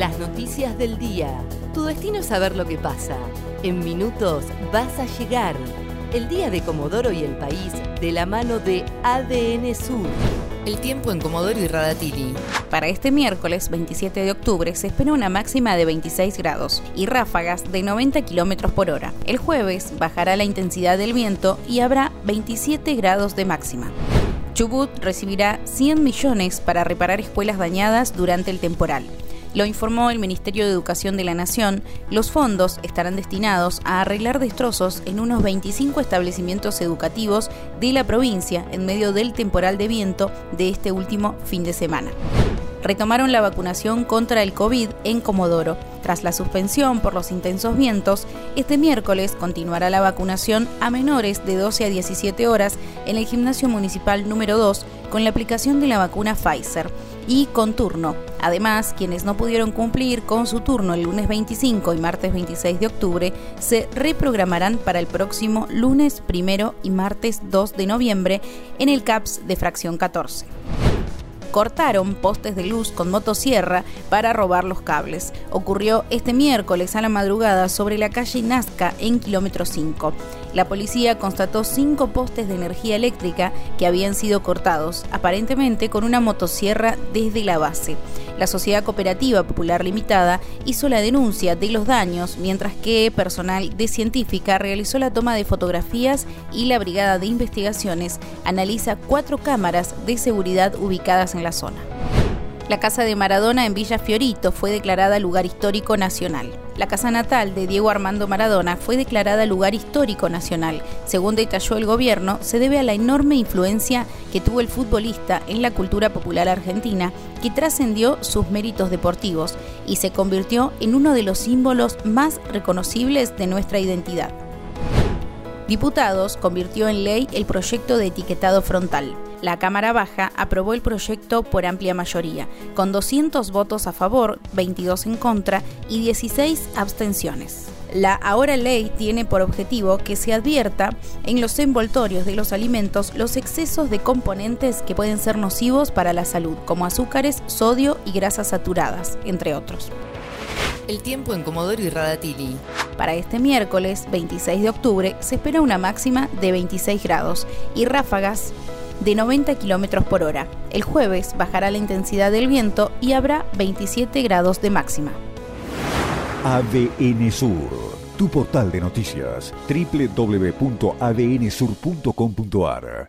Las noticias del día. Tu destino es saber lo que pasa. En minutos vas a llegar. El día de Comodoro y el país de la mano de ADN Sur. El tiempo en Comodoro y Radatili. Para este miércoles 27 de octubre se espera una máxima de 26 grados y ráfagas de 90 kilómetros por hora. El jueves bajará la intensidad del viento y habrá 27 grados de máxima. Chubut recibirá 100 millones para reparar escuelas dañadas durante el temporal. Lo informó el Ministerio de Educación de la Nación, los fondos estarán destinados a arreglar destrozos en unos 25 establecimientos educativos de la provincia en medio del temporal de viento de este último fin de semana. Retomaron la vacunación contra el COVID en Comodoro. Tras la suspensión por los intensos vientos, este miércoles continuará la vacunación a menores de 12 a 17 horas en el gimnasio municipal número 2 con la aplicación de la vacuna Pfizer y con turno. Además, quienes no pudieron cumplir con su turno el lunes 25 y martes 26 de octubre se reprogramarán para el próximo lunes 1 y martes 2 de noviembre en el CAPS de fracción 14 cortaron postes de luz con motosierra para robar los cables. Ocurrió este miércoles a la madrugada sobre la calle Nazca en kilómetro 5. La policía constató cinco postes de energía eléctrica que habían sido cortados, aparentemente con una motosierra desde la base. La Sociedad Cooperativa Popular Limitada hizo la denuncia de los daños, mientras que personal de científica realizó la toma de fotografías y la Brigada de Investigaciones analiza cuatro cámaras de seguridad ubicadas en la zona. La casa de Maradona en Villa Fiorito fue declarada lugar histórico nacional. La casa natal de Diego Armando Maradona fue declarada lugar histórico nacional. Según detalló el gobierno, se debe a la enorme influencia que tuvo el futbolista en la cultura popular argentina, que trascendió sus méritos deportivos y se convirtió en uno de los símbolos más reconocibles de nuestra identidad. Diputados convirtió en ley el proyecto de etiquetado frontal. La Cámara Baja aprobó el proyecto por amplia mayoría, con 200 votos a favor, 22 en contra y 16 abstenciones. La ahora ley tiene por objetivo que se advierta en los envoltorios de los alimentos los excesos de componentes que pueden ser nocivos para la salud, como azúcares, sodio y grasas saturadas, entre otros. El tiempo en Comodoro y Radatili. Para este miércoles 26 de octubre se espera una máxima de 26 grados y ráfagas de 90 km por hora. El jueves bajará la intensidad del viento y habrá 27 grados de máxima. ADN Sur, tu portal de noticias, www.adnsur.com.ar